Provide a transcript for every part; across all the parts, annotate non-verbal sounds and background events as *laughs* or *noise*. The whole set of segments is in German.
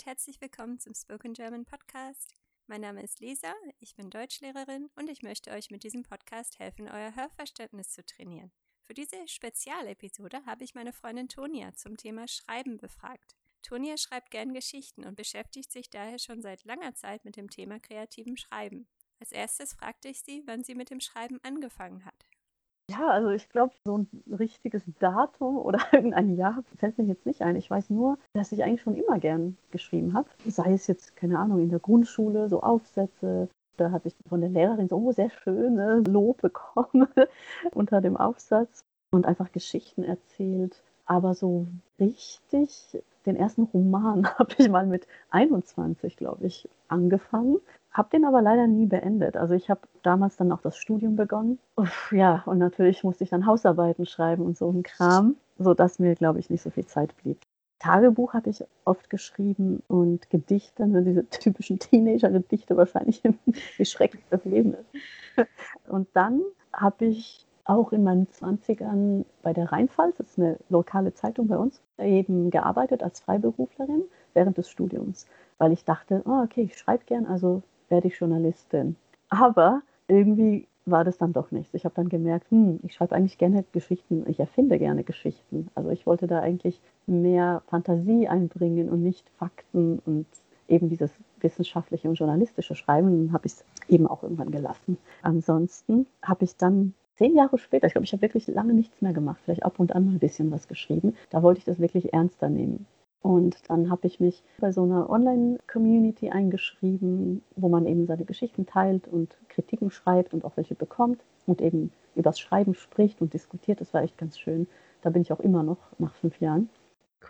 und herzlich willkommen zum Spoken German Podcast. Mein Name ist Lisa, ich bin Deutschlehrerin und ich möchte euch mit diesem Podcast helfen, euer Hörverständnis zu trainieren. Für diese Spezialepisode habe ich meine Freundin Tonia zum Thema Schreiben befragt. Tonia schreibt gern Geschichten und beschäftigt sich daher schon seit langer Zeit mit dem Thema kreativem Schreiben. Als erstes fragte ich sie, wann sie mit dem Schreiben angefangen hat. Ja, also ich glaube, so ein richtiges Datum oder *laughs* irgendein Jahr fällt mir jetzt nicht ein. Ich weiß nur, dass ich eigentlich schon immer gern geschrieben habe. Sei es jetzt, keine Ahnung, in der Grundschule, so Aufsätze. Da hatte ich von der Lehrerin so sehr schöne Lob bekommen *laughs* unter dem Aufsatz und einfach Geschichten erzählt. Aber so richtig, den ersten Roman *laughs* habe ich mal mit 21, glaube ich, angefangen. Habe den aber leider nie beendet. Also ich habe damals dann auch das Studium begonnen. Uff, ja, und natürlich musste ich dann Hausarbeiten schreiben und so ein Kram, sodass mir, glaube ich, nicht so viel Zeit blieb. Tagebuch habe ich oft geschrieben und Gedichte, ne, diese *laughs* typischen Teenager-Gedichte wahrscheinlich, *laughs* wie schrecklich das Leben ist. Und dann habe ich auch in meinen 20ern bei der Rheinpfalz, das ist eine lokale Zeitung bei uns, eben gearbeitet als Freiberuflerin während des Studiums, weil ich dachte, oh, okay, ich schreibe gern, also werde ich Journalistin. Aber irgendwie war das dann doch nichts. Ich habe dann gemerkt, hm, ich schreibe eigentlich gerne Geschichten, ich erfinde gerne Geschichten. Also ich wollte da eigentlich mehr Fantasie einbringen und nicht Fakten und eben dieses wissenschaftliche und journalistische Schreiben. Habe ich es eben auch irgendwann gelassen. Ansonsten habe ich dann zehn Jahre später, ich glaube, ich habe wirklich lange nichts mehr gemacht, vielleicht ab und an mal ein bisschen was geschrieben. Da wollte ich das wirklich ernster nehmen. Und dann habe ich mich bei so einer Online-Community eingeschrieben, wo man eben seine Geschichten teilt und Kritiken schreibt und auch welche bekommt und eben übers Schreiben spricht und diskutiert. Das war echt ganz schön. Da bin ich auch immer noch nach fünf Jahren.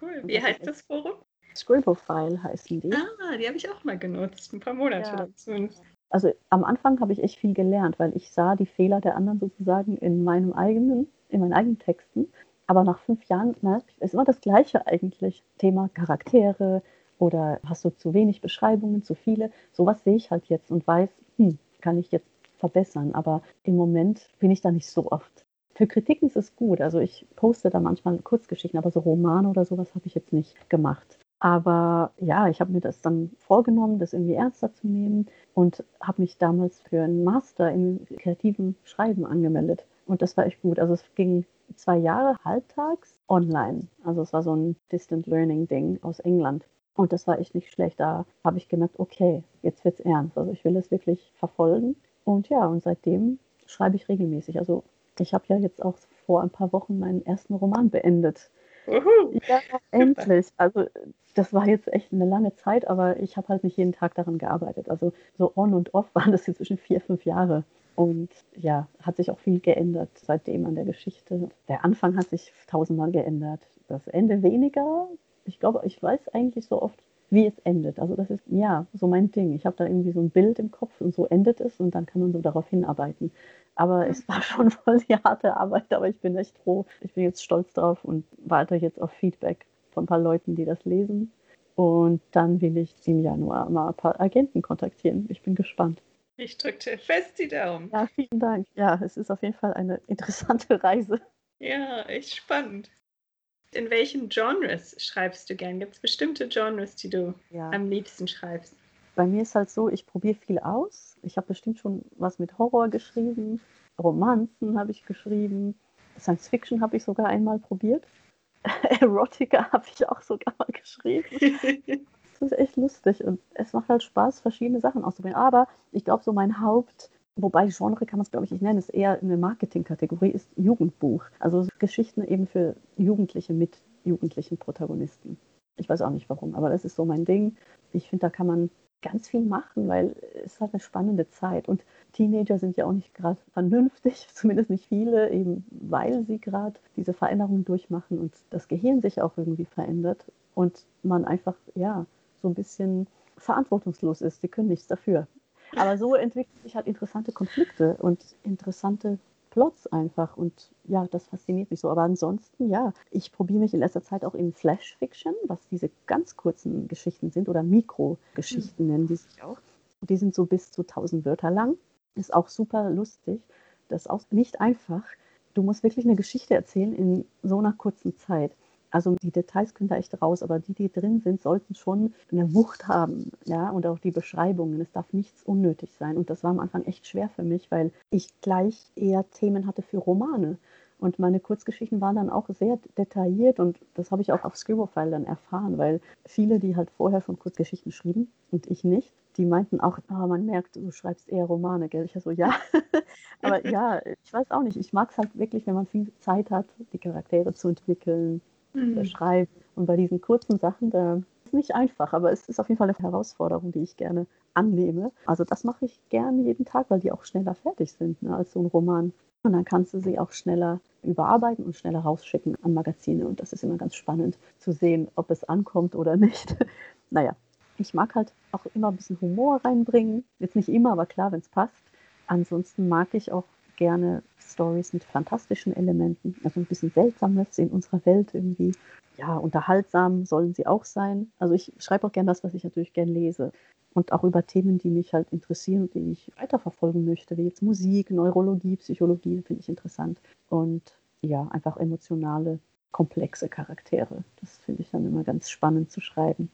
Cool. Wie heißt das Forum? Scribble-File heißen die. Ah, die habe ich auch mal genutzt, ein paar Monate ja. lang. Also am Anfang habe ich echt viel gelernt, weil ich sah die Fehler der anderen sozusagen in meinem eigenen, in meinen eigenen Texten aber nach fünf Jahren na, ist immer das Gleiche eigentlich. Thema Charaktere oder hast du zu wenig Beschreibungen, zu viele. Sowas sehe ich halt jetzt und weiß, hm, kann ich jetzt verbessern. Aber im Moment bin ich da nicht so oft. Für Kritiken ist es gut. Also ich poste da manchmal Kurzgeschichten, aber so Romane oder sowas habe ich jetzt nicht gemacht. Aber ja, ich habe mir das dann vorgenommen, das irgendwie ernster zu nehmen und habe mich damals für einen Master in kreativen Schreiben angemeldet. Und das war echt gut. Also es ging zwei Jahre halbtags online. Also es war so ein Distant Learning Ding aus England. Und das war echt nicht schlecht. Da habe ich gemerkt, okay, jetzt wird es ernst. Also ich will es wirklich verfolgen. Und ja, und seitdem schreibe ich regelmäßig. Also ich habe ja jetzt auch vor ein paar Wochen meinen ersten Roman beendet. Uhu. Ja, endlich. Also das war jetzt echt eine lange Zeit, aber ich habe halt nicht jeden Tag daran gearbeitet. Also so on und off *laughs* waren das inzwischen vier, fünf Jahre. Und ja, hat sich auch viel geändert seitdem an der Geschichte. Der Anfang hat sich tausendmal geändert. Das Ende weniger. Ich glaube, ich weiß eigentlich so oft, wie es endet. Also das ist ja so mein Ding. Ich habe da irgendwie so ein Bild im Kopf und so endet es und dann kann man so darauf hinarbeiten. Aber es war *laughs* schon voll die harte Arbeit, aber ich bin echt froh. Ich bin jetzt stolz drauf und warte jetzt auf Feedback von ein paar Leuten, die das lesen. Und dann will ich im Januar mal ein paar Agenten kontaktieren. Ich bin gespannt. Ich drücke fest die Daumen. Ja, vielen Dank. Ja, es ist auf jeden Fall eine interessante *laughs* Reise. Ja, echt spannend. In welchen Genres schreibst du gern? Gibt es bestimmte Genres, die du ja. am liebsten schreibst? Bei mir ist halt so, ich probiere viel aus. Ich habe bestimmt schon was mit Horror geschrieben, Romanzen habe ich geschrieben, Science Fiction habe ich sogar einmal probiert. *laughs* Erotica habe ich auch sogar mal geschrieben. *laughs* das ist echt lustig und es macht halt Spaß, verschiedene Sachen auszuprobieren. Aber ich glaube, so mein Haupt, wobei Genre kann man es, glaube ich, nicht nennen, ist eher eine Marketingkategorie, ist Jugendbuch. Also Geschichten eben für Jugendliche mit jugendlichen Protagonisten. Ich weiß auch nicht warum, aber das ist so mein Ding. Ich finde, da kann man ganz viel machen, weil es halt eine spannende Zeit. Und Teenager sind ja auch nicht gerade vernünftig, *laughs* zumindest nicht viele, eben weil sie gerade diese Veränderungen durchmachen und das Gehirn sich auch irgendwie verändert und man einfach, ja, so ein bisschen verantwortungslos ist. Sie können nichts dafür. Aber so entwickeln sich halt interessante Konflikte und interessante Plots einfach. Und ja, das fasziniert mich so. Aber ansonsten, ja, ich probiere mich in letzter Zeit auch in Flash-Fiction, was diese ganz kurzen Geschichten sind oder Mikrogeschichten mhm. nennen die sich auch. Die sind so bis zu 1000 Wörter lang. Ist auch super lustig. Das ist auch nicht einfach. Du musst wirklich eine Geschichte erzählen in so einer kurzen Zeit. Also die Details können da echt raus, aber die, die drin sind, sollten schon eine Wucht haben, ja, und auch die Beschreibungen. Es darf nichts unnötig sein. Und das war am Anfang echt schwer für mich, weil ich gleich eher Themen hatte für Romane. Und meine Kurzgeschichten waren dann auch sehr detailliert und das habe ich auch auf Scribofile dann erfahren, weil viele, die halt vorher schon Kurzgeschichten schrieben und ich nicht, die meinten auch, oh, man merkt, du schreibst eher Romane, gell? Ich so, ja. *laughs* Aber ja, ich weiß auch nicht. Ich mag es halt wirklich, wenn man viel Zeit hat, die Charaktere zu entwickeln, mhm. schreiben. Und bei diesen kurzen Sachen, da ist es nicht einfach, aber es ist auf jeden Fall eine Herausforderung, die ich gerne annehme. Also das mache ich gerne jeden Tag, weil die auch schneller fertig sind ne, als so ein Roman. Und dann kannst du sie auch schneller überarbeiten und schneller rausschicken an Magazine. Und das ist immer ganz spannend zu sehen, ob es ankommt oder nicht. *laughs* naja, ich mag halt auch immer ein bisschen Humor reinbringen. Jetzt nicht immer, aber klar, wenn es passt. Ansonsten mag ich auch gerne Stories mit fantastischen Elementen, also ein bisschen Seltsames in unserer Welt irgendwie. Ja, unterhaltsam sollen sie auch sein. Also ich schreibe auch gerne das, was ich natürlich gerne lese. Und auch über Themen, die mich halt interessieren und die ich weiterverfolgen möchte, wie jetzt Musik, Neurologie, Psychologie, finde ich interessant. Und ja, einfach emotionale, komplexe Charaktere. Das finde ich dann immer ganz spannend zu schreiben.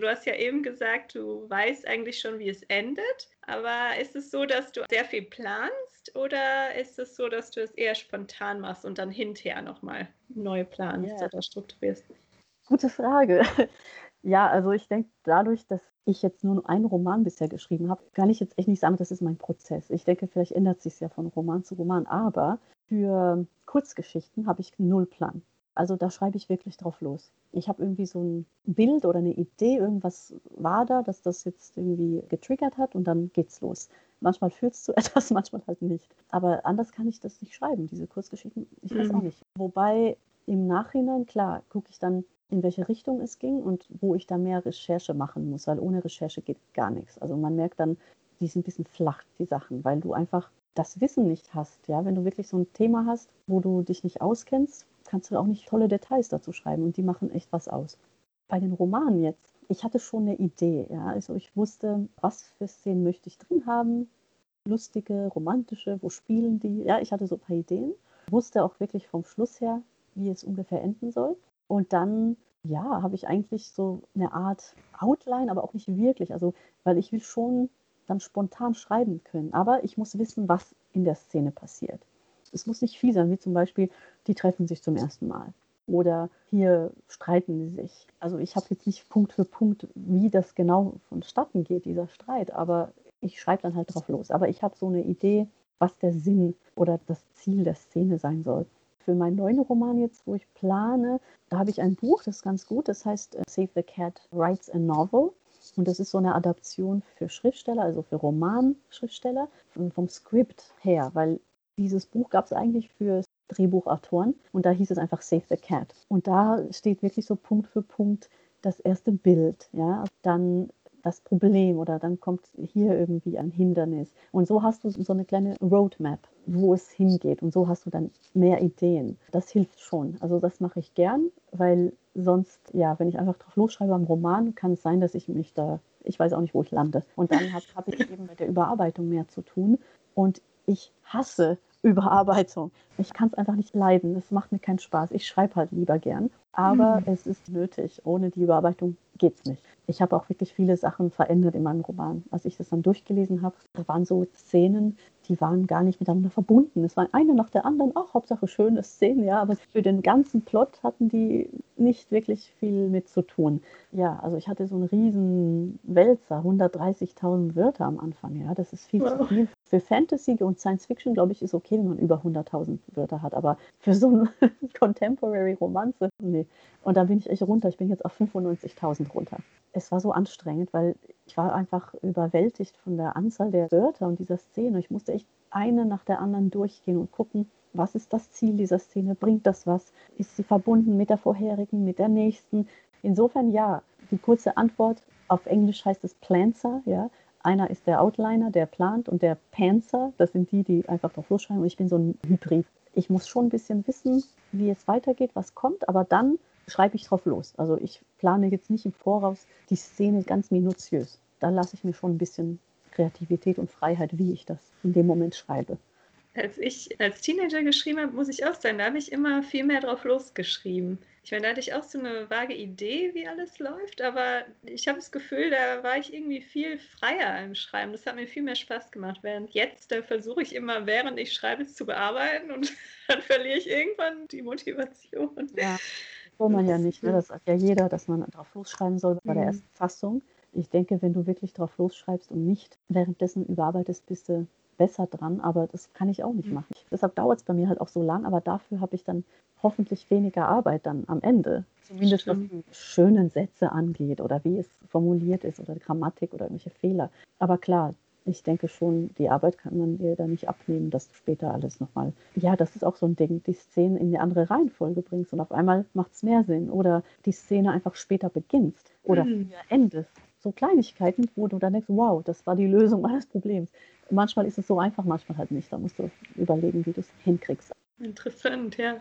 Du hast ja eben gesagt, du weißt eigentlich schon, wie es endet. Aber ist es so, dass du sehr viel planst oder ist es so, dass du es eher spontan machst und dann hinterher nochmal neu planst yeah. oder strukturierst? Gute Frage. *laughs* Ja, also ich denke, dadurch, dass ich jetzt nur einen Roman bisher geschrieben habe, kann ich jetzt echt nicht sagen, das ist mein Prozess. Ich denke, vielleicht ändert sich es ja von Roman zu Roman, aber für Kurzgeschichten habe ich null Plan. Also da schreibe ich wirklich drauf los. Ich habe irgendwie so ein Bild oder eine Idee, irgendwas war da, dass das jetzt irgendwie getriggert hat und dann geht's los. Manchmal führt es zu *laughs* etwas, manchmal halt nicht. Aber anders kann ich das nicht schreiben, diese Kurzgeschichten. Ich weiß auch mhm. nicht. Wobei im Nachhinein, klar, gucke ich dann, in welche Richtung es ging und wo ich da mehr Recherche machen muss, weil ohne Recherche geht gar nichts. Also man merkt dann, die sind ein bisschen flach, die Sachen, weil du einfach das Wissen nicht hast. Ja, wenn du wirklich so ein Thema hast, wo du dich nicht auskennst, kannst du auch nicht tolle Details dazu schreiben und die machen echt was aus. Bei den Romanen jetzt, ich hatte schon eine Idee. Ja? Also ich wusste, was für Szenen möchte ich drin haben. Lustige, romantische, wo spielen die? Ja, ich hatte so ein paar Ideen. Wusste auch wirklich vom Schluss her, wie es ungefähr enden soll. Und dann, ja, habe ich eigentlich so eine Art Outline, aber auch nicht wirklich. Also, weil ich will schon dann spontan schreiben können. Aber ich muss wissen, was in der Szene passiert. Es muss nicht viel sein, wie zum Beispiel, die treffen sich zum ersten Mal. Oder hier streiten sie sich. Also ich habe jetzt nicht Punkt für Punkt, wie das genau vonstatten geht, dieser Streit, aber ich schreibe dann halt drauf los. Aber ich habe so eine Idee, was der Sinn oder das Ziel der Szene sein soll. Für meinen neuen Roman jetzt, wo ich plane, da habe ich ein Buch, das ist ganz gut, das heißt äh, Save the Cat Writes a Novel. Und das ist so eine Adaption für Schriftsteller, also für Romanschriftsteller, vom Skript her, weil dieses Buch gab es eigentlich für Drehbuchautoren und da hieß es einfach Save the Cat. Und da steht wirklich so Punkt für Punkt das erste Bild, ja, dann das Problem oder dann kommt hier irgendwie ein Hindernis. Und so hast du so eine kleine Roadmap, wo es hingeht und so hast du dann mehr Ideen. Das hilft schon. Also das mache ich gern, weil sonst, ja, wenn ich einfach drauf losschreibe am Roman, kann es sein, dass ich mich da, ich weiß auch nicht, wo ich lande. Und dann habe hab ich eben mit der Überarbeitung mehr zu tun. Und ich hasse Überarbeitung. Ich kann es einfach nicht leiden. Es macht mir keinen Spaß. Ich schreibe halt lieber gern. Aber mhm. es ist nötig. Ohne die Überarbeitung geht es nicht. Ich habe auch wirklich viele Sachen verändert in meinem Roman. Als ich das dann durchgelesen habe, da waren so Szenen, die waren gar nicht miteinander verbunden. Es war eine nach der anderen, auch Hauptsache schöne Szenen, ja, aber für den ganzen Plot hatten die nicht wirklich viel mit zu tun. Ja, also ich hatte so einen riesen Wälzer, 130.000 Wörter am Anfang, ja, das ist viel wow. zu viel. Für Fantasy und Science Fiction, glaube ich, ist okay, wenn man über 100.000 Wörter hat, aber für so eine *laughs* Contemporary Romanze, nee. Und da bin ich echt runter, ich bin jetzt auf 95.000 runter. Es war so anstrengend, weil ich war einfach überwältigt von der Anzahl der Wörter und dieser Szene. Ich musste echt eine nach der anderen durchgehen und gucken, was ist das Ziel dieser Szene? Bringt das was? Ist sie verbunden mit der vorherigen, mit der nächsten? Insofern ja. Die kurze Antwort auf Englisch heißt es Planzer, ja. Einer ist der Outliner, der plant, und der Panzer, das sind die, die einfach drauf losschreiben. Und ich bin so ein Hybrid. Ich muss schon ein bisschen wissen, wie es weitergeht, was kommt, aber dann schreibe ich drauf los. Also ich plane jetzt nicht im Voraus die Szene ganz minutiös. Da lasse ich mir schon ein bisschen Kreativität und Freiheit, wie ich das in dem Moment schreibe. Als ich als Teenager geschrieben habe, muss ich auch sagen, da habe ich immer viel mehr drauf losgeschrieben. Ich meine, da hatte ich auch so eine vage Idee, wie alles läuft, aber ich habe das Gefühl, da war ich irgendwie viel freier im Schreiben. Das hat mir viel mehr Spaß gemacht. Während jetzt, da versuche ich immer, während ich schreibe, es zu bearbeiten und *laughs* dann verliere ich irgendwann die Motivation. Ja, soll man ja nicht. Ne? Das sagt ja jeder, dass man drauf losschreiben soll bei der Mhm. ersten Fassung. Ich denke, wenn du wirklich drauf losschreibst und nicht währenddessen überarbeitest, bist du besser dran, aber das kann ich auch nicht Mhm. machen. Deshalb dauert es bei mir halt auch so lang, aber dafür habe ich dann hoffentlich weniger Arbeit dann am Ende. Zumindest was die schönen Sätze angeht oder wie es formuliert ist oder Grammatik oder irgendwelche Fehler. Aber klar, ich denke schon, die Arbeit kann man dir da nicht abnehmen, dass du später alles nochmal. Ja, das ist auch so ein Ding, die Szenen in eine andere Reihenfolge bringst und auf einmal macht es mehr Sinn. Oder die Szene einfach später beginnst oder Mhm. endest. So Kleinigkeiten, wo du dann denkst, wow, das war die Lösung meines Problems. Manchmal ist es so einfach, manchmal halt nicht. Da musst du überlegen, wie du es hinkriegst. Interessant, ja.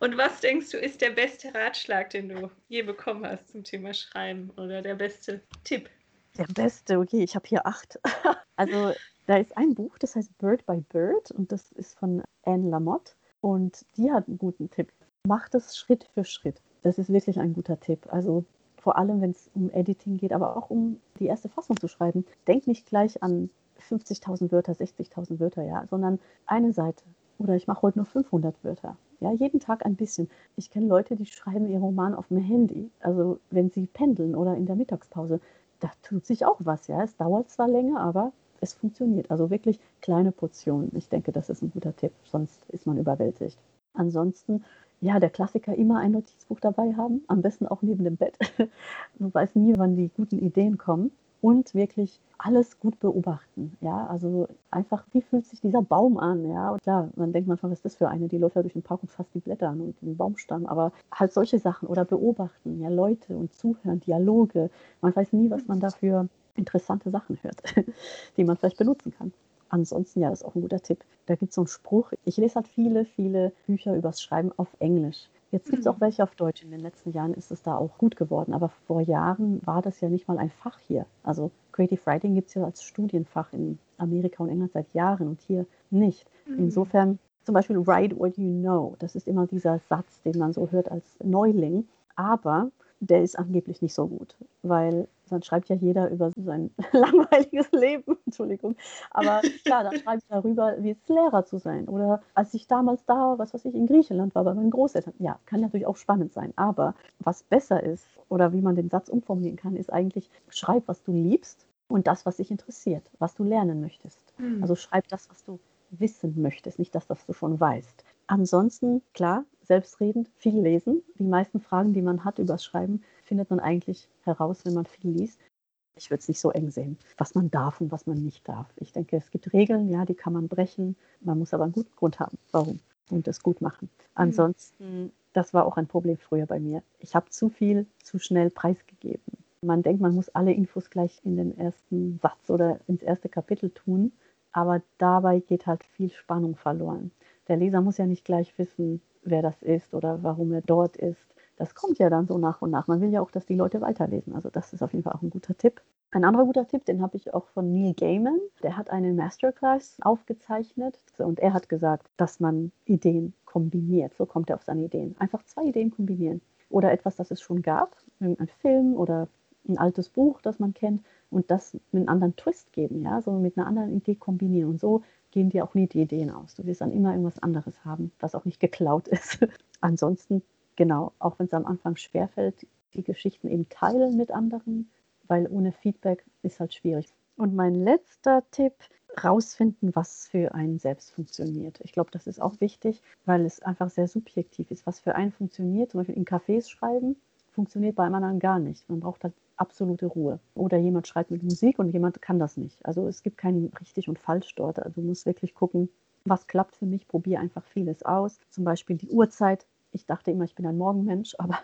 Und was denkst du, ist der beste Ratschlag, den du je bekommen hast zum Thema Schreiben oder der beste Tipp? Der beste, okay, ich habe hier acht. *laughs* Also da ist ein Buch, das heißt Bird by Bird und das ist von Anne Lamotte und die hat einen guten Tipp. Mach das Schritt für Schritt. Das ist wirklich ein guter Tipp. Also vor allem, wenn es um Editing geht, aber auch um die erste Fassung zu schreiben. Denk nicht gleich an 50.000 Wörter, 60.000 Wörter, ja, sondern eine Seite. Oder ich mache heute nur 500 Wörter. Ja, jeden Tag ein bisschen. Ich kenne Leute, die schreiben ihr Roman auf dem Handy. Also wenn sie pendeln oder in der Mittagspause da tut sich auch was, ja. Es dauert zwar länger, aber es funktioniert. Also wirklich kleine Portionen. Ich denke, das ist ein guter Tipp, sonst ist man überwältigt. Ansonsten, ja, der Klassiker immer ein Notizbuch dabei haben, am besten auch neben dem Bett. *laughs* Du weißt nie, wann die guten Ideen kommen. Und wirklich alles gut beobachten. Ja, also einfach, wie fühlt sich dieser Baum an? Ja, und klar, man denkt manchmal, was ist das für eine? Die läuft ja durch den Park und fasst die Blätter an und den Baumstamm. Aber halt solche Sachen oder beobachten, ja, Leute und zuhören, Dialoge. Man weiß nie, was man da für interessante Sachen hört, *laughs* die man vielleicht benutzen kann. Ansonsten, ja, das ist auch ein guter Tipp. Da gibt es so einen Spruch. Ich lese halt viele, viele Bücher übers Schreiben auf Englisch. Jetzt gibt es auch welche auf Deutsch. In den letzten Jahren ist es da auch gut geworden. Aber vor Jahren war das ja nicht mal ein Fach hier. Also Creative Writing gibt es ja als Studienfach in Amerika und England seit Jahren und hier nicht. Insofern zum Beispiel Write what you know. Das ist immer dieser Satz, den man so hört als Neuling. Aber der ist angeblich nicht so gut, weil dann schreibt ja jeder über sein *laughs* langweiliges Leben, *laughs* Entschuldigung. Aber klar, dann schreibt er darüber, wie es Lehrer zu sein. Oder als ich damals da, was weiß ich, in Griechenland war bei meinen Großeltern. Ja, kann natürlich auch spannend sein. Aber was besser ist oder wie man den Satz umformulieren kann, ist eigentlich, schreib, was du liebst und das, was dich interessiert, was du lernen möchtest. Mhm. Also schreib das, was du wissen möchtest, nicht das, was du schon weißt. Ansonsten, klar, selbstredend, viel lesen. Die meisten Fragen, die man hat über das Schreiben, findet man eigentlich heraus, wenn man viel liest. Ich würde es nicht so eng sehen, was man darf und was man nicht darf. Ich denke, es gibt Regeln, ja, die kann man brechen. Man muss aber einen guten Grund haben, warum und das gut machen. Ansonsten, das war auch ein Problem früher bei mir. Ich habe zu viel, zu schnell preisgegeben. Man denkt, man muss alle Infos gleich in den ersten Satz oder ins erste Kapitel tun, aber dabei geht halt viel Spannung verloren. Der Leser muss ja nicht gleich wissen, wer das ist oder warum er dort ist. Das kommt ja dann so nach und nach. Man will ja auch, dass die Leute weiterlesen. Also das ist auf jeden Fall auch ein guter Tipp. Ein anderer guter Tipp, den habe ich auch von Neil Gaiman. Der hat eine Masterclass aufgezeichnet und er hat gesagt, dass man Ideen kombiniert. So kommt er auf seine Ideen. Einfach zwei Ideen kombinieren. Oder etwas, das es schon gab, ein Film oder ein altes Buch, das man kennt, und das mit einem anderen Twist geben, ja, so mit einer anderen Idee kombinieren. Und so gehen dir auch nie die Ideen aus. Du wirst dann immer irgendwas anderes haben, was auch nicht geklaut ist. *laughs* Ansonsten, genau, auch wenn es am Anfang schwerfällt, die Geschichten eben teilen mit anderen, weil ohne Feedback ist halt schwierig. Und mein letzter Tipp, rausfinden, was für einen selbst funktioniert. Ich glaube, das ist auch wichtig, weil es einfach sehr subjektiv ist, was für einen funktioniert. Zum Beispiel in Cafés schreiben funktioniert bei einem anderen gar nicht. Man braucht halt absolute Ruhe. Oder jemand schreibt mit Musik und jemand kann das nicht. Also es gibt kein richtig und falsch dort. Also du musst wirklich gucken, was klappt für mich. Probiere einfach vieles aus. Zum Beispiel die Uhrzeit. Ich dachte immer, ich bin ein Morgenmensch, *laughs* aber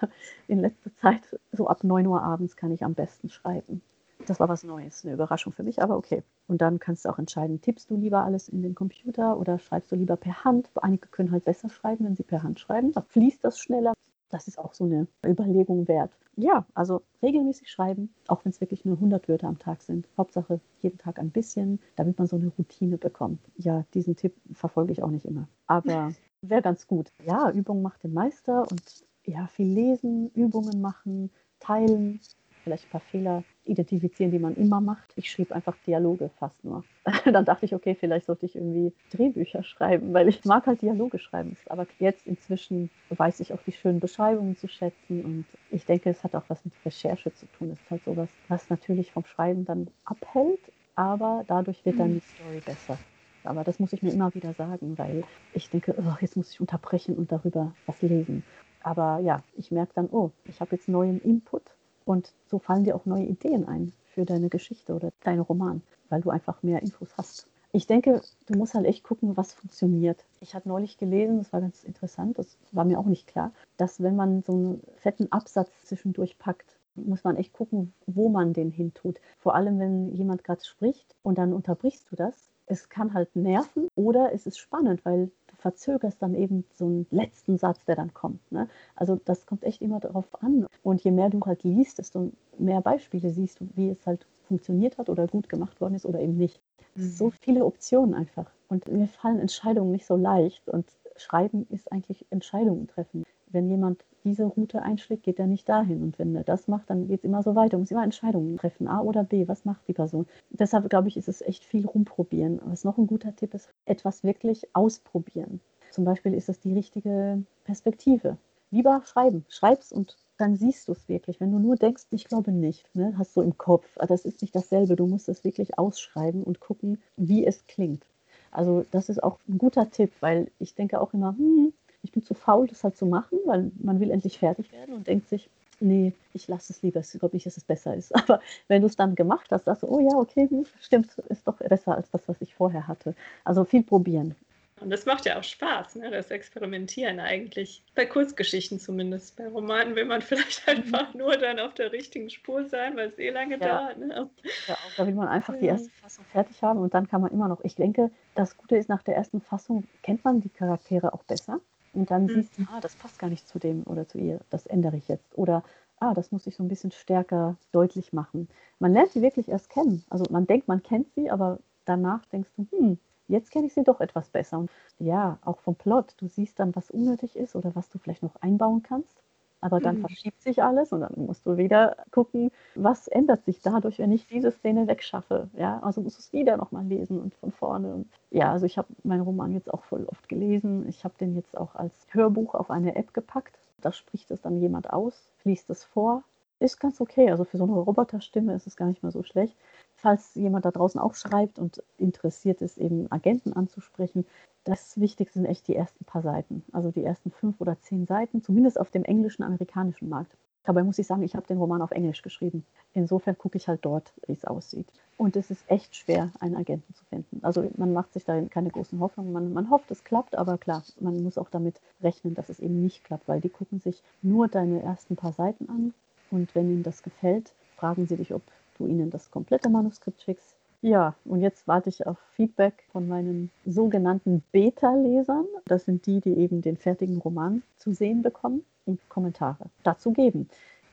in letzter Zeit, so ab 9 Uhr abends, kann ich am besten schreiben. Das war was Neues, eine Überraschung für mich, aber okay. Und dann kannst du auch entscheiden, tippst du lieber alles in den Computer oder schreibst du lieber per Hand? Einige können halt besser schreiben, wenn sie per Hand schreiben. Da fließt das schneller. das ist auch so eine Überlegung wert. Ja, also regelmäßig schreiben, auch wenn es wirklich nur 100 Wörter am Tag sind. Hauptsache jeden Tag ein bisschen, damit man so eine Routine bekommt. Ja, diesen Tipp verfolge ich auch nicht immer. Aber *laughs* wäre ganz gut. Ja, Übung macht den Meister und ja, viel lesen, Übungen machen, teilen, vielleicht ein paar Fehler identifizieren, die man immer macht. Ich schrieb einfach Dialoge fast nur. *laughs* Dann dachte ich, okay, vielleicht sollte ich irgendwie Drehbücher schreiben, weil ich mag halt Dialoge schreiben. Aber jetzt inzwischen weiß ich auch die schönen Beschreibungen zu schätzen und ich denke, es hat auch was mit Recherche zu tun. Es ist halt sowas, was natürlich vom Schreiben dann abhält, aber dadurch wird dann die Story besser. Aber das muss ich mir immer wieder sagen, weil ich denke, oh, jetzt muss ich unterbrechen und darüber was lesen. Aber ja, ich merke dann, oh, ich habe jetzt neuen Input und so fallen dir auch neue Ideen ein für deine Geschichte oder deinen Roman, weil du einfach mehr Infos hast. Ich denke, du musst halt echt gucken, was funktioniert. Ich hatte neulich gelesen, das war ganz interessant, das war mir auch nicht klar, dass wenn man so einen fetten Absatz zwischendurch packt, muss man echt gucken, wo man den hin tut. Vor allem, wenn jemand gerade spricht und dann unterbrichst du das. Es kann halt nerven oder es ist spannend, weil verzögerst dann eben so einen letzten Satz, der dann kommt. Ne? Also das kommt echt immer darauf an. Und je mehr du halt liest, desto mehr Beispiele siehst du, wie es halt funktioniert hat oder gut gemacht worden ist oder eben nicht. Mhm. So viele Optionen einfach. Und mir fallen Entscheidungen nicht so leicht. Und Schreiben ist eigentlich Entscheidungen treffen. Wenn jemand diese Route einschlägt, geht er nicht dahin. Und wenn er das macht, dann geht es immer so weiter. Man muss immer Entscheidungen treffen, A oder B, was macht die Person. Deshalb glaube ich, ist es echt viel rumprobieren. Was noch ein guter Tipp ist, etwas wirklich ausprobieren. Zum Beispiel ist es die richtige Perspektive. Lieber schreiben. Schreib's und dann siehst du es wirklich. Wenn du nur denkst, ich glaube nicht, ne, hast du im Kopf, ah, das ist nicht dasselbe. Du musst es wirklich ausschreiben und gucken, wie es klingt. Also das ist auch ein guter Tipp, weil ich denke auch immer, hm, ich bin zu faul, das halt zu machen, weil man will endlich fertig werden und denkt sich, nee, ich lasse es lieber. Ich glaube nicht, dass es besser ist. *laughs* Aber wenn du es dann gemacht hast, sagst du, oh ja, okay, hm, stimmt, ist doch besser als das, was ich vorher hatte. Also viel probieren. Und das macht ja auch Spaß, ne? das Experimentieren eigentlich. Bei Kurzgeschichten zumindest. Bei Romanen will man *laughs* vielleicht mhm. einfach nur dann auf der richtigen Spur sein, weil es eh lange ja. dauert. Ne? Ja, auch da will man einfach die erste Fassung fertig haben und dann kann man immer noch. Ich denke, das Gute ist, nach der ersten Fassung kennt man die Charaktere auch besser. Und dann mhm. siehst du, ah, das passt gar nicht zu dem oder zu ihr, das ändere ich jetzt. Oder, ah, das muss ich so ein bisschen stärker deutlich machen. Man lernt sie wirklich erst kennen. Also man denkt, man kennt sie, aber danach denkst du, hm, jetzt kenne ich sie doch etwas besser. Und ja, auch vom Plot, du siehst dann, was unnötig ist oder was du vielleicht noch einbauen kannst. Aber dann mhm. verschiebt sich alles und dann musst du wieder gucken, was ändert sich dadurch, wenn ich diese Szene wegschaffe. Ja, also musst du es wieder nochmal lesen und von vorne. Und ja, also ich habe meinen Roman jetzt auch voll oft gelesen. Ich habe den jetzt auch als Hörbuch auf eine App gepackt. Da spricht es dann jemand aus, liest es vor. Ist ganz okay. Also für so eine Roboterstimme ist es gar nicht mehr so schlecht. Falls jemand da draußen auch schreibt und interessiert ist, eben Agenten anzusprechen, das Wichtigste sind echt die ersten paar Seiten. Also die ersten fünf oder zehn Seiten, zumindest auf dem englischen, amerikanischen Markt. Dabei muss ich sagen, ich habe den Roman auf Englisch geschrieben. Insofern gucke ich halt dort, wie es aussieht. Und es ist echt schwer, einen Agenten zu finden. Also man macht sich da keine großen Hoffnungen. Man, man hofft, es klappt, aber klar, man muss auch damit rechnen, dass es eben nicht klappt, weil die gucken sich nur deine ersten paar Seiten an. Und wenn ihnen das gefällt, fragen sie dich, ob du ihnen das komplette Manuskript schickst ja, und jetzt warte ich auf Feedback von meinen sogenannten Beta-Lesern. Das sind die, die eben den fertigen Roman zu sehen bekommen und Kommentare dazu geben.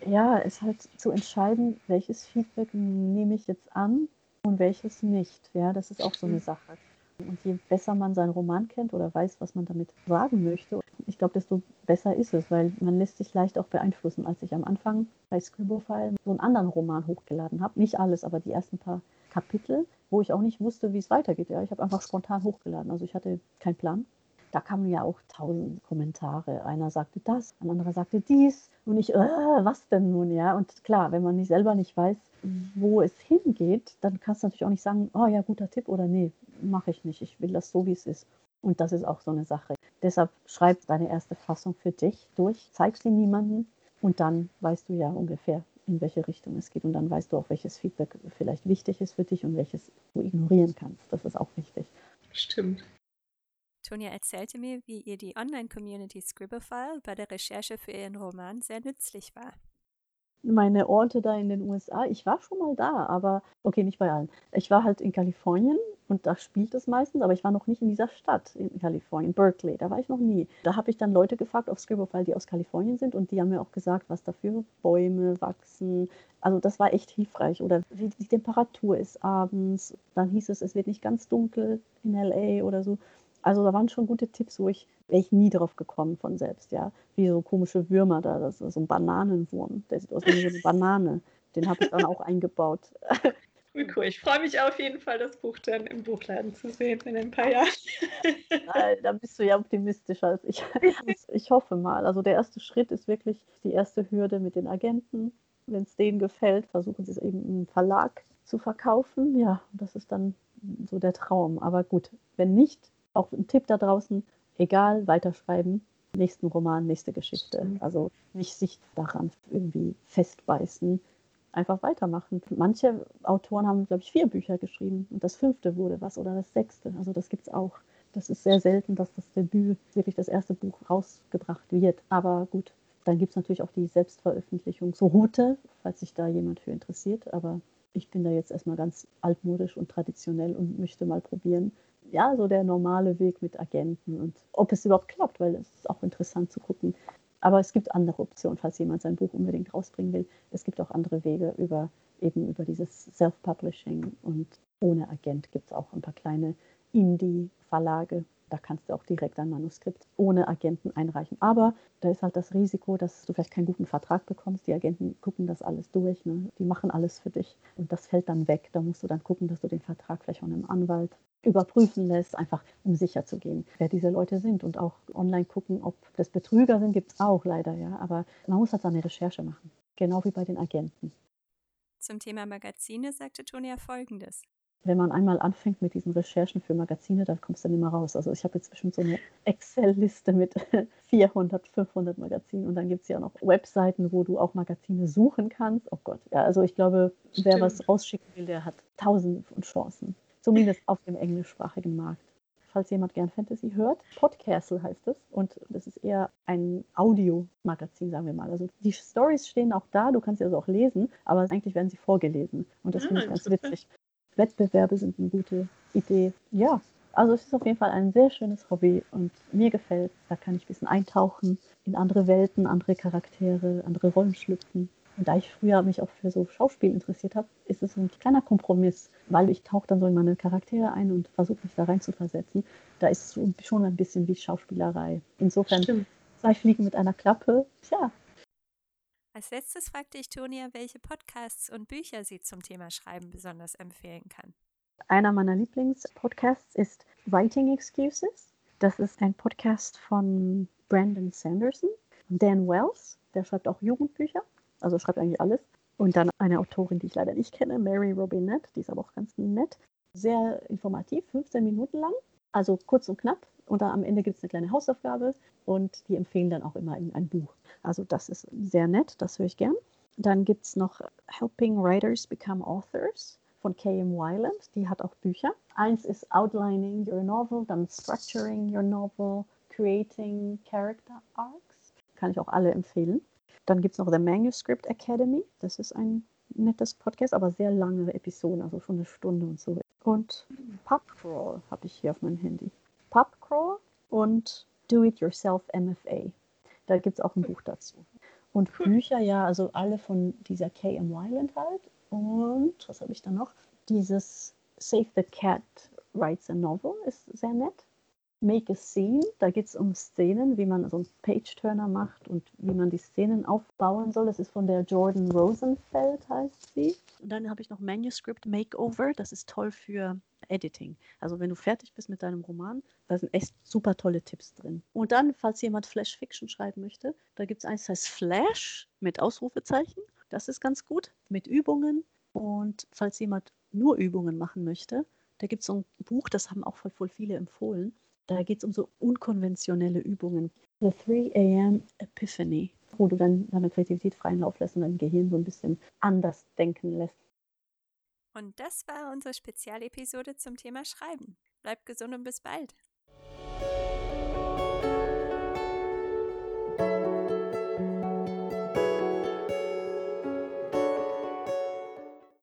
Ja, es halt zu entscheiden, welches Feedback nehme ich jetzt an und welches nicht. Ja, das ist auch so eine Sache. Und je besser man seinen Roman kennt oder weiß, was man damit sagen möchte, ich glaube, desto besser ist es, weil man lässt sich leicht auch beeinflussen. Als ich am Anfang bei Scribofile so einen anderen Roman hochgeladen habe, nicht alles, aber die ersten paar Kapitel, wo ich auch nicht wusste, wie es weitergeht. Ja, ich habe einfach spontan hochgeladen. Also ich hatte keinen Plan. Da kamen ja auch tausend Kommentare. Einer sagte das, ein anderer sagte dies. Und ich, äh, was denn nun? Ja, und klar, wenn man nicht selber nicht weiß, wo es hingeht, dann kannst du natürlich auch nicht sagen, oh ja, guter Tipp oder nee, mache ich nicht. Ich will das so, wie es ist. Und das ist auch so eine Sache. Deshalb schreib deine erste Fassung für dich durch, zeig sie niemandem und dann weißt du ja ungefähr, in welche Richtung es geht. Und dann weißt du auch, welches Feedback vielleicht wichtig ist für dich und welches du ignorieren kannst. Das ist auch wichtig. Stimmt. Tonia erzählte mir, wie ihr die Online-Community Scribblefile bei der Recherche für ihren Roman sehr nützlich war. Meine Orte da in den USA, ich war schon mal da, aber okay, nicht bei allen. Ich war halt in Kalifornien und da spielt es meistens, aber ich war noch nicht in dieser Stadt in Kalifornien, Berkeley, da war ich noch nie. Da habe ich dann Leute gefragt auf Scribble, die aus Kalifornien sind und die haben mir auch gesagt, was dafür Bäume wachsen. Also das war echt hilfreich. Oder wie die Temperatur ist abends. Dann hieß es, es wird nicht ganz dunkel in LA oder so. Also da waren schon gute Tipps, wo ich, wäre ich nie drauf gekommen von selbst, ja. Wie so komische Würmer da, das ist so ein Bananenwurm, der sieht aus wie so eine Banane. Den habe ich dann auch eingebaut. *laughs* Cool, ich freue mich auf jeden Fall, das Buch dann im Buchladen zu sehen in ein paar Jahren. *laughs* da bist du ja optimistischer als ich. Ich hoffe mal. Also der erste Schritt ist wirklich die erste Hürde mit den Agenten. Wenn es denen gefällt, versuchen sie es eben im Verlag zu verkaufen. Ja, das ist dann so der Traum. Aber gut, wenn nicht, auch ein Tipp da draußen, egal, weiterschreiben. Nächsten Roman, nächste Geschichte. Also nicht sich daran irgendwie festbeißen einfach weitermachen. Manche Autoren haben, glaube ich, vier Bücher geschrieben und das fünfte wurde was oder das sechste. Also das gibt es auch. Das ist sehr selten, dass das Debüt wirklich das erste Buch rausgebracht wird. Aber gut, dann gibt es natürlich auch die Selbstveröffentlichungsroute, falls sich da jemand für interessiert. Aber ich bin da jetzt erstmal ganz altmodisch und traditionell und möchte mal probieren. Ja, so der normale Weg mit Agenten und ob es überhaupt klappt, weil es ist auch interessant zu gucken, aber es gibt andere Optionen, falls jemand sein Buch unbedingt rausbringen will. Es gibt auch andere Wege über eben über dieses Self-Publishing und ohne Agent gibt es auch ein paar kleine Indie-Verlage. Da kannst du auch direkt ein Manuskript ohne Agenten einreichen. Aber da ist halt das Risiko, dass du vielleicht keinen guten Vertrag bekommst. Die Agenten gucken das alles durch. Ne? Die machen alles für dich. Und das fällt dann weg. Da musst du dann gucken, dass du den Vertrag vielleicht von einem Anwalt überprüfen lässt, einfach um sicher zu gehen, wer diese Leute sind und auch online gucken, ob das Betrüger sind, gibt es auch leider, ja. Aber man muss halt seine Recherche machen, genau wie bei den Agenten. Zum Thema Magazine sagte Tonia folgendes. Wenn man einmal anfängt mit diesen Recherchen für Magazine, dann kommst du nicht mehr raus. Also ich habe jetzt bestimmt so eine Excel-Liste mit *laughs* 400, 500 Magazinen und dann gibt es ja noch Webseiten, wo du auch Magazine suchen kannst. Oh Gott, ja, also ich glaube, wer Stimmt. was rausschicken will, der hat tausende von Chancen zumindest auf dem englischsprachigen Markt. Falls jemand gern Fantasy hört, Podcastle heißt es und das ist eher ein Audiomagazin, sagen wir mal. Also die Stories stehen auch da, du kannst sie also auch lesen, aber eigentlich werden sie vorgelesen und das ah, finde ich ganz witzig. Wettbewerbe sind eine gute Idee. Ja, also es ist auf jeden Fall ein sehr schönes Hobby und mir gefällt Da kann ich ein bisschen eintauchen in andere Welten, andere Charaktere, andere Rollen schlüpfen. Und da ich früher mich auch für so Schauspiel interessiert habe, ist es ein kleiner Kompromiss, weil ich tauche dann so in meine Charaktere ein und versuche mich da rein zu versetzen. Da ist es schon ein bisschen wie Schauspielerei. Insofern Stimmt. zwei Fliegen mit einer Klappe. Tja. Als letztes fragte ich Tonia, welche Podcasts und Bücher sie zum Thema Schreiben besonders empfehlen kann. Einer meiner Lieblingspodcasts ist Writing Excuses. Das ist ein Podcast von Brandon Sanderson. Dan Wells, der schreibt auch Jugendbücher also schreibt eigentlich alles. Und dann eine Autorin, die ich leider nicht kenne, Mary Robinette, die ist aber auch ganz nett. Sehr informativ, 15 Minuten lang, also kurz und knapp. Und dann am Ende gibt es eine kleine Hausaufgabe und die empfehlen dann auch immer ein Buch. Also das ist sehr nett, das höre ich gern. Dann gibt es noch Helping Writers Become Authors von K.M. Wyland, die hat auch Bücher. Eins ist Outlining Your Novel, dann Structuring Your Novel, Creating Character Arcs. Kann ich auch alle empfehlen. Dann gibt es noch The Manuscript Academy. Das ist ein nettes Podcast, aber sehr lange Episoden, also schon eine Stunde und so. Und Pubcrawl habe ich hier auf meinem Handy. Pubcrawl und Do It Yourself MFA. Da gibt es auch ein Buch dazu. Und Bücher, ja, also alle von dieser K.M. Wyland halt. Und was habe ich da noch? Dieses Save the Cat Writes a Novel ist sehr nett. Make a Scene. Da geht es um Szenen, wie man so einen Page-Turner macht und wie man die Szenen aufbauen soll. Das ist von der Jordan Rosenfeld, heißt sie. Und dann habe ich noch Manuscript Makeover. Das ist toll für Editing. Also wenn du fertig bist mit deinem Roman, da sind echt super tolle Tipps drin. Und dann, falls jemand Flash Fiction schreiben möchte, da gibt es eins, das heißt Flash mit Ausrufezeichen. Das ist ganz gut, mit Übungen. Und falls jemand nur Übungen machen möchte, da gibt es so ein Buch, das haben auch voll, voll viele empfohlen. Da geht es um so unkonventionelle Übungen. The 3 a.m. Epiphany, wo du dann deine Kreativität freien Lauf lässt und dein Gehirn so ein bisschen anders denken lässt. Und das war unsere Spezialepisode zum Thema Schreiben. Bleibt gesund und bis bald.